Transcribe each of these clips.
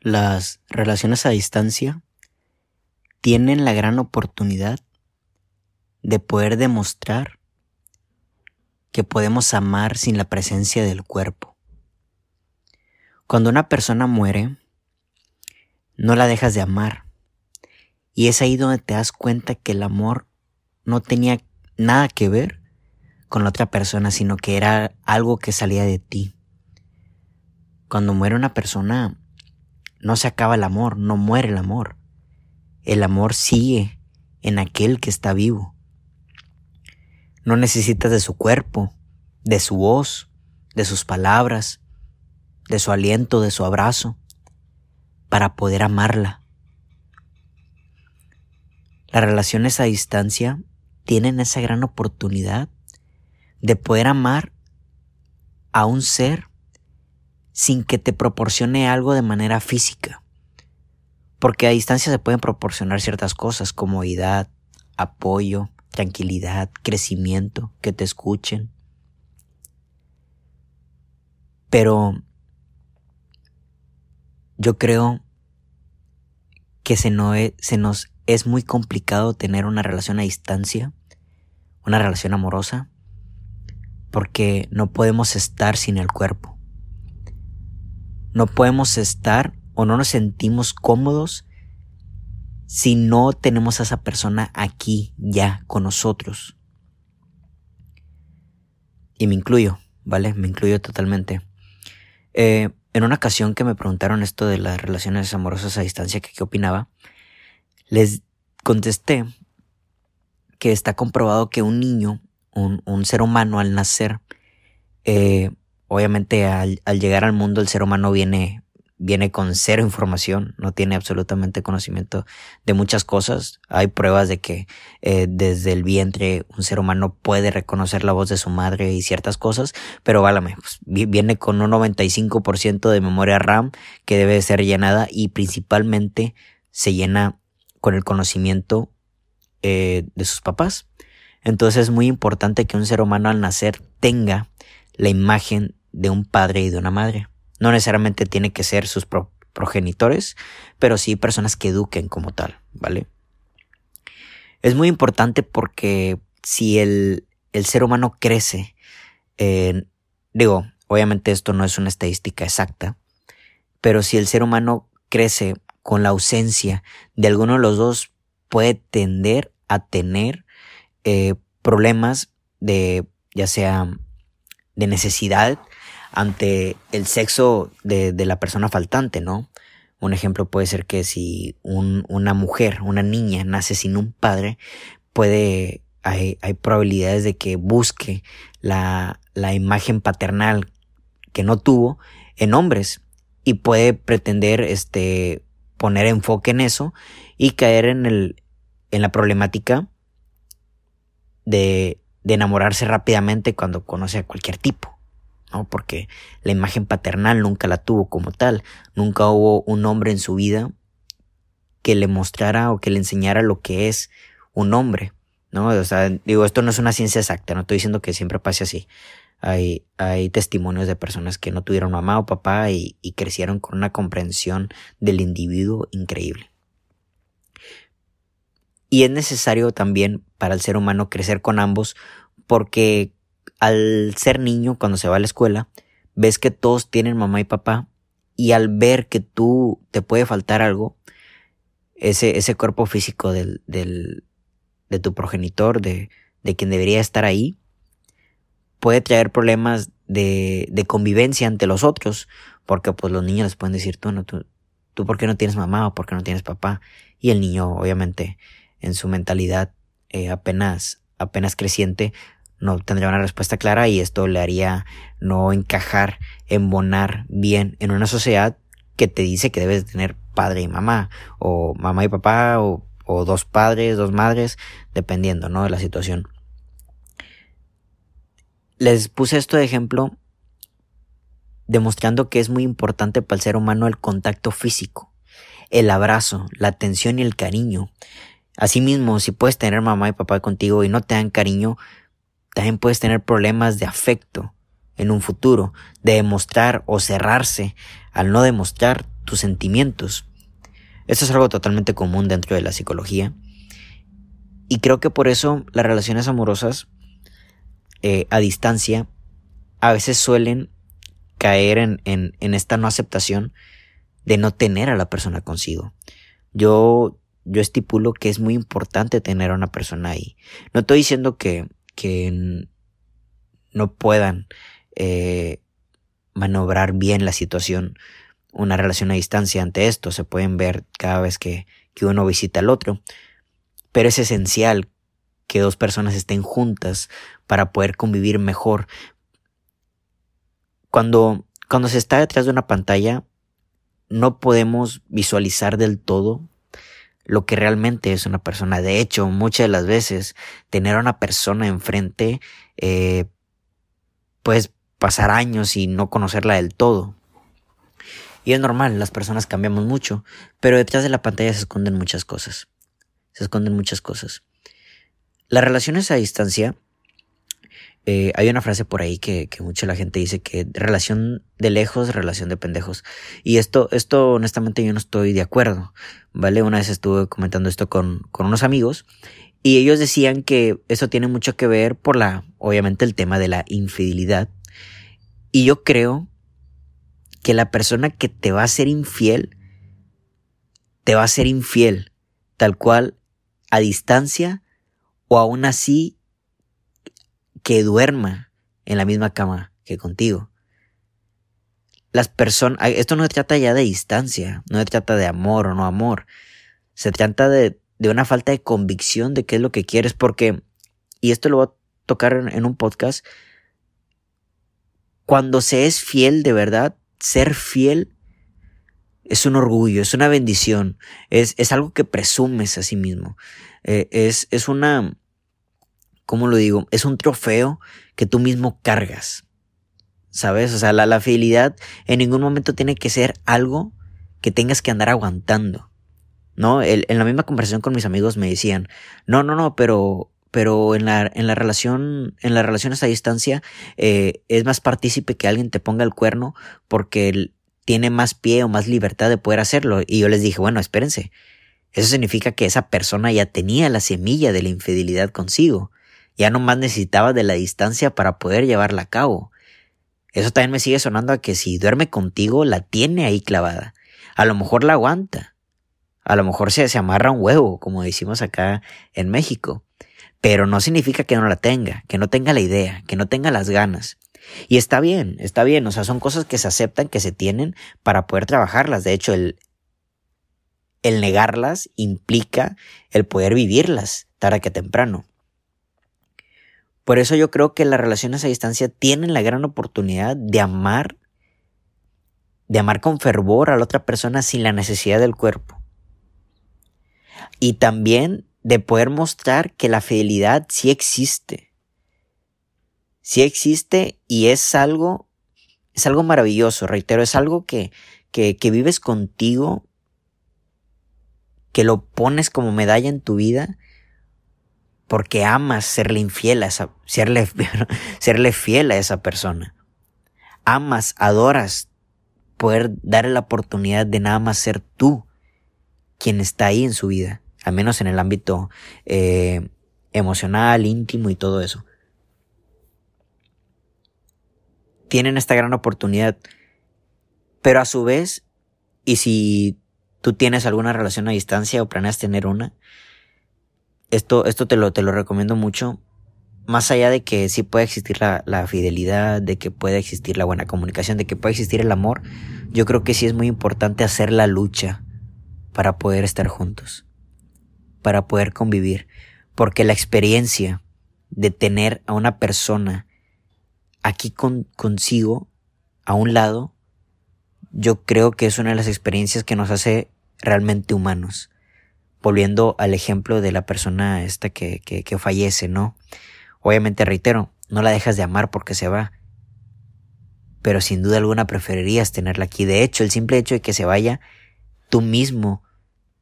las relaciones a distancia tienen la gran oportunidad de poder demostrar que podemos amar sin la presencia del cuerpo. Cuando una persona muere, no la dejas de amar. Y es ahí donde te das cuenta que el amor no tenía nada que ver con la otra persona, sino que era algo que salía de ti. Cuando muere una persona, no se acaba el amor, no muere el amor. El amor sigue en aquel que está vivo. No necesitas de su cuerpo, de su voz, de sus palabras, de su aliento, de su abrazo, para poder amarla. Las relaciones a distancia tienen esa gran oportunidad de poder amar a un ser sin que te proporcione algo de manera física. Porque a distancia se pueden proporcionar ciertas cosas, comodidad, apoyo, tranquilidad, crecimiento, que te escuchen. Pero yo creo que se, e, se nos es muy complicado tener una relación a distancia, una relación amorosa, porque no podemos estar sin el cuerpo. No podemos estar o no nos sentimos cómodos si no tenemos a esa persona aquí, ya, con nosotros. Y me incluyo, ¿vale? Me incluyo totalmente. Eh, en una ocasión que me preguntaron esto de las relaciones amorosas a distancia, que qué opinaba, les contesté que está comprobado que un niño, un, ser humano al nacer, eh, obviamente al, llegar al mundo el ser humano viene viene con cero información, no tiene absolutamente conocimiento de muchas cosas. Hay pruebas de que eh, desde el vientre un ser humano puede reconocer la voz de su madre y ciertas cosas, pero válame, pues, viene con un 95% de memoria RAM que debe ser llenada y principalmente se llena con el conocimiento eh, de sus papás. Entonces es muy importante que un ser humano al nacer tenga la imagen de un padre y de una madre. No necesariamente tiene que ser sus progenitores, pero sí personas que eduquen como tal, ¿vale? Es muy importante porque si el, ser humano crece, digo, obviamente esto no es una estadística exacta, pero si el ser humano crece con la ausencia de alguno de los dos, puede tender a tener eh, problemas de, ya sea de necesidad ante el sexo de, de, la persona faltante, ¿no? Un ejemplo puede ser que si un, una mujer, una niña nace sin un padre, puede, hay, hay probabilidades de que busque la, la imagen paternal que no tuvo en hombres y puede pretender este poner enfoque en eso y caer en el en la problemática de, de enamorarse rápidamente cuando conoce a cualquier tipo. ¿No? Porque la imagen paternal nunca la tuvo como tal. Nunca hubo un hombre en su vida que le mostrara o que le enseñara lo que es un hombre, ¿no? O sea, digo, esto no es una ciencia exacta, no estoy diciendo que siempre pase así. Hay, hay testimonios de personas que no tuvieron mamá o papá y, y crecieron con una comprensión del individuo increíble. Y es necesario también para el ser humano crecer con ambos porque al ser niño, cuando se va a la escuela, ves que todos tienen mamá y papá y al ver que tú te puede faltar algo, ese, ese cuerpo físico del, del, de tu progenitor, de, de quien debería estar ahí, puede traer problemas de, de convivencia ante los otros, porque pues los niños les pueden decir, tú, no, tú, tú por qué no tienes mamá o por qué no tienes papá, y el niño obviamente en su mentalidad eh, apenas, apenas creciente, no tendría una respuesta clara y esto le haría no encajar, embonar bien en una sociedad que te dice que debes tener padre y mamá, o mamá y papá, o, o dos padres, dos madres, dependiendo, ¿no? De la situación. Les puse esto de ejemplo demostrando que es muy importante para el ser humano el contacto físico, el abrazo, la atención y el cariño. Asimismo, si puedes tener mamá y papá contigo y no te dan cariño, también puedes tener problemas de afecto en un futuro, de demostrar o cerrarse. Al no demostrar, tus sentimientos. Esto es algo totalmente común dentro de la psicología. Y creo que por eso las relaciones amorosas eh, a distancia a veces suelen caer en, en, en, esta no aceptación de no tener a la persona consigo. Yo, yo estipulo que es muy importante tener a una persona ahí. No estoy diciendo que, que no puedan eh, manobrar bien la situación, una relación a distancia ante esto. Se pueden ver cada vez que, que uno visita al otro. Pero es esencial que dos personas estén juntas para poder convivir mejor. Cuando, cuando se está detrás de una pantalla, no podemos visualizar del todo lo que realmente es una persona. De hecho, muchas de las veces tener a una persona enfrente, eh, puedes pasar años y no conocerla del todo. Y es normal, las personas cambiamos mucho, pero detrás de la pantalla se esconden muchas cosas. Se esconden muchas cosas. Las relaciones a distancia, eh, hay una frase por ahí que, que mucha la gente dice que relación de lejos, relación de pendejos. Y esto, esto honestamente yo no estoy de acuerdo, ¿vale? Una vez estuve comentando esto con, con unos amigos y ellos decían que eso tiene mucho que ver por la, obviamente el tema de la infidelidad. Y yo creo que la persona que te va a ser infiel, te va a ser infiel, tal cual, a distancia, o aún así que duerma en la misma cama que contigo. Las personas, esto no se trata ya de distancia, no se trata de amor o no amor, se trata de, de una falta de convicción de qué es lo que quieres, porque, y esto lo voy a tocar en, un podcast, cuando se es fiel de verdad, ser fiel es un orgullo, es una bendición, es, es algo que presumes a sí mismo, eh, es, es una, ¿cómo lo digo? Es un trofeo que tú mismo cargas. ¿Sabes? O sea, la, la fidelidad en ningún momento tiene que ser algo que tengas que andar aguantando. ¿No? en la misma conversación con mis amigos me decían, no, no, no, pero, pero en la, en la relación, en las relaciones a distancia, eh, es más partícipe que alguien te ponga el cuerno porque tiene más pie o más libertad de poder hacerlo. Y yo les dije, bueno, espérense. Eso significa que esa persona ya tenía la semilla de la infidelidad consigo. Ya nomás necesitaba de la distancia para poder llevarla a cabo. Eso también me sigue sonando a que si duerme contigo, la tiene ahí clavada. A lo mejor la aguanta. A lo mejor se, se amarra un huevo, como decimos acá en México. Pero no significa que no la tenga, que no tenga la idea, que no tenga las ganas. Y está bien, está bien, o sea, son cosas que se aceptan, que se tienen para poder trabajarlas. De hecho, el, el negarlas implica el poder vivirlas tarde que temprano. Por eso yo creo que las relaciones a distancia tienen la gran oportunidad de amar, de amar con fervor a la otra persona sin la necesidad del cuerpo. Y también de poder mostrar que la fidelidad sí existe. Sí existe y es algo, es algo maravilloso, reitero, es algo que, que, que vives contigo, que lo pones como medalla en tu vida porque amas serle infiel a esa, serle, serle fiel a esa persona. Amas, adoras poder darle la oportunidad de nada más ser tú quien está ahí en su vida, al menos en el ámbito eh, emocional, íntimo y todo eso. Tienen esta gran oportunidad, pero a su vez, y si tú tienes alguna relación a distancia o planeas tener una, esto, esto te lo, te lo recomiendo mucho. Más allá de que sí puede existir la, la fidelidad, de que puede existir la buena comunicación, de que puede existir el amor, yo creo que sí es muy importante hacer la lucha para poder estar juntos, para poder convivir, porque la experiencia de tener a una persona aquí con, consigo, a un lado, yo creo que es una de las experiencias que nos hace realmente humanos volviendo al ejemplo de la persona esta que, que, que fallece, ¿no? Obviamente, reitero, no la dejas de amar porque se va. Pero sin duda alguna preferirías tenerla aquí. De hecho, el simple hecho de que se vaya, tú mismo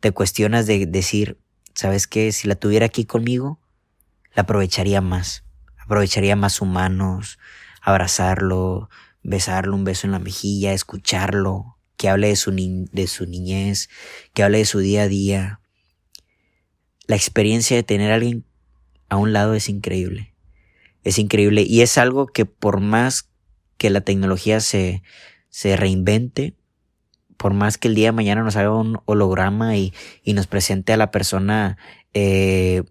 te cuestionas de decir, ¿sabes qué? Si la tuviera aquí conmigo, la aprovecharía más. Aprovecharía más humanos, abrazarlo, besarlo un beso en la mejilla, escucharlo, que hable de su, de su niñez, que hable de su día a día. La experiencia de tener a alguien a un lado es increíble. Es increíble y es algo que por más que la tecnología se, se reinvente, por más que el día de mañana nos haga un holograma y, y nos presente a la persona eh,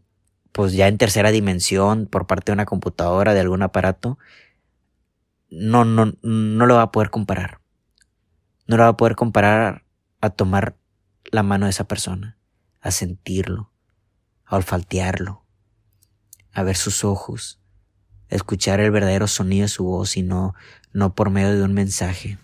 pues ya en tercera dimensión por parte de una computadora, de algún aparato, no, no, no lo va a poder comparar. No lo va a poder comparar a tomar la mano de esa persona, a sentirlo, a olfatearlo, a ver sus ojos, escuchar el verdadero sonido de su voz y no, no por medio de un mensaje.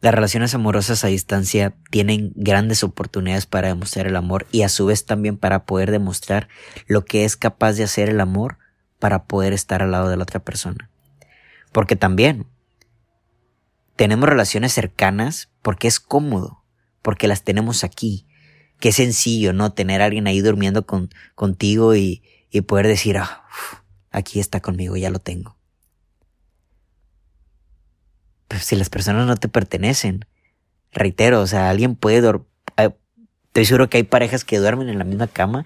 Las relaciones amorosas a distancia tienen grandes oportunidades para demostrar el amor y a su vez también para poder demostrar lo que es capaz de hacer el amor para poder estar al lado de la otra persona. Porque también tenemos relaciones cercanas porque es cómodo, porque las tenemos aquí. Qué sencillo, ¿no? Tener a alguien ahí durmiendo con, contigo y, y poder decir, ah, aquí está conmigo, ya lo tengo. Pues, si las personas no te pertenecen. Reitero, o sea, alguien puede dormir. Estoy seguro que hay parejas que duermen en la misma cama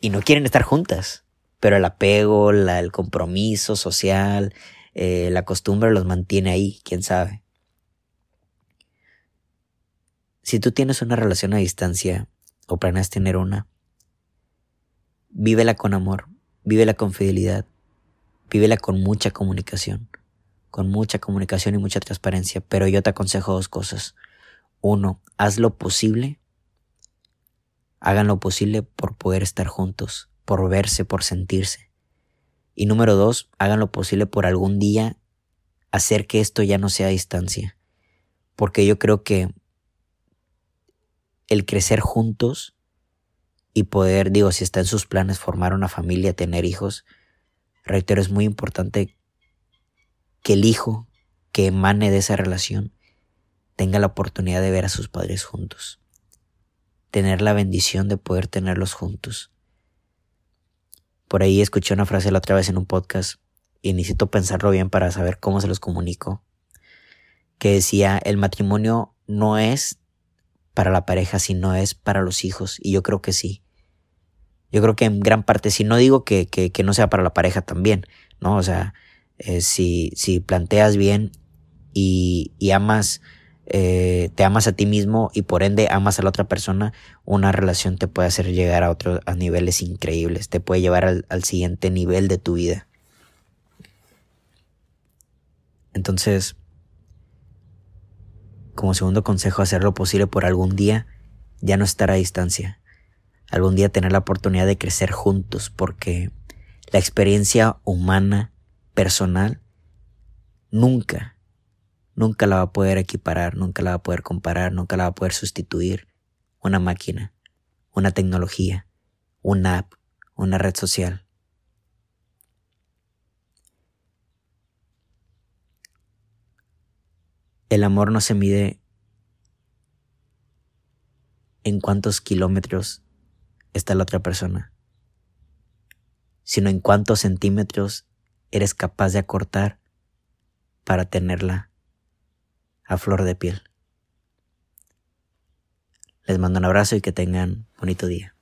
y no quieren estar juntas. Pero el apego, el compromiso social, eh, la costumbre los mantiene ahí, quién sabe. Si tú tienes una relación a distancia o planeas tener una, vívela con amor, vívela con fidelidad, vívela con mucha comunicación con mucha comunicación y mucha transparencia, pero yo te aconsejo dos cosas. Uno, haz lo posible, hagan lo posible por poder estar juntos, por verse, por sentirse. Y número dos, hagan lo posible por algún día hacer que esto ya no sea a distancia. Porque yo creo que el crecer juntos y poder, digo, si está en sus planes formar una familia, tener hijos, reitero, es muy importante que el hijo que emane de esa relación tenga la oportunidad de ver a sus padres juntos, tener la bendición de poder tenerlos juntos. Por ahí escuché una frase la otra vez en un podcast y necesito pensarlo bien para saber cómo se los comunico, que decía, el matrimonio no es para la pareja, sino es para los hijos, y yo creo que sí. Yo creo que en gran parte, si no digo que, que, no sea para la pareja también, ¿no? O sea, eh, si, si planteas bien y, y amas, eh, te amas a ti mismo y por ende amas a la otra persona, una relación te puede hacer llegar a otros a niveles increíbles, te puede llevar al siguiente nivel de tu vida. Entonces, como segundo consejo, hacer lo posible por algún día ya no estar a distancia. Algún día tener la oportunidad de crecer juntos porque la experiencia humana personal, nunca, nunca la va a poder equiparar, nunca la va a poder comparar, nunca la va a poder sustituir una máquina, una tecnología, una app, una red social. El amor no se mide en cuántos kilómetros está la otra persona, sino en cuántos centímetros eres capaz de acortar para tenerla a flor de piel. Les mando un abrazo y que tengan bonito día.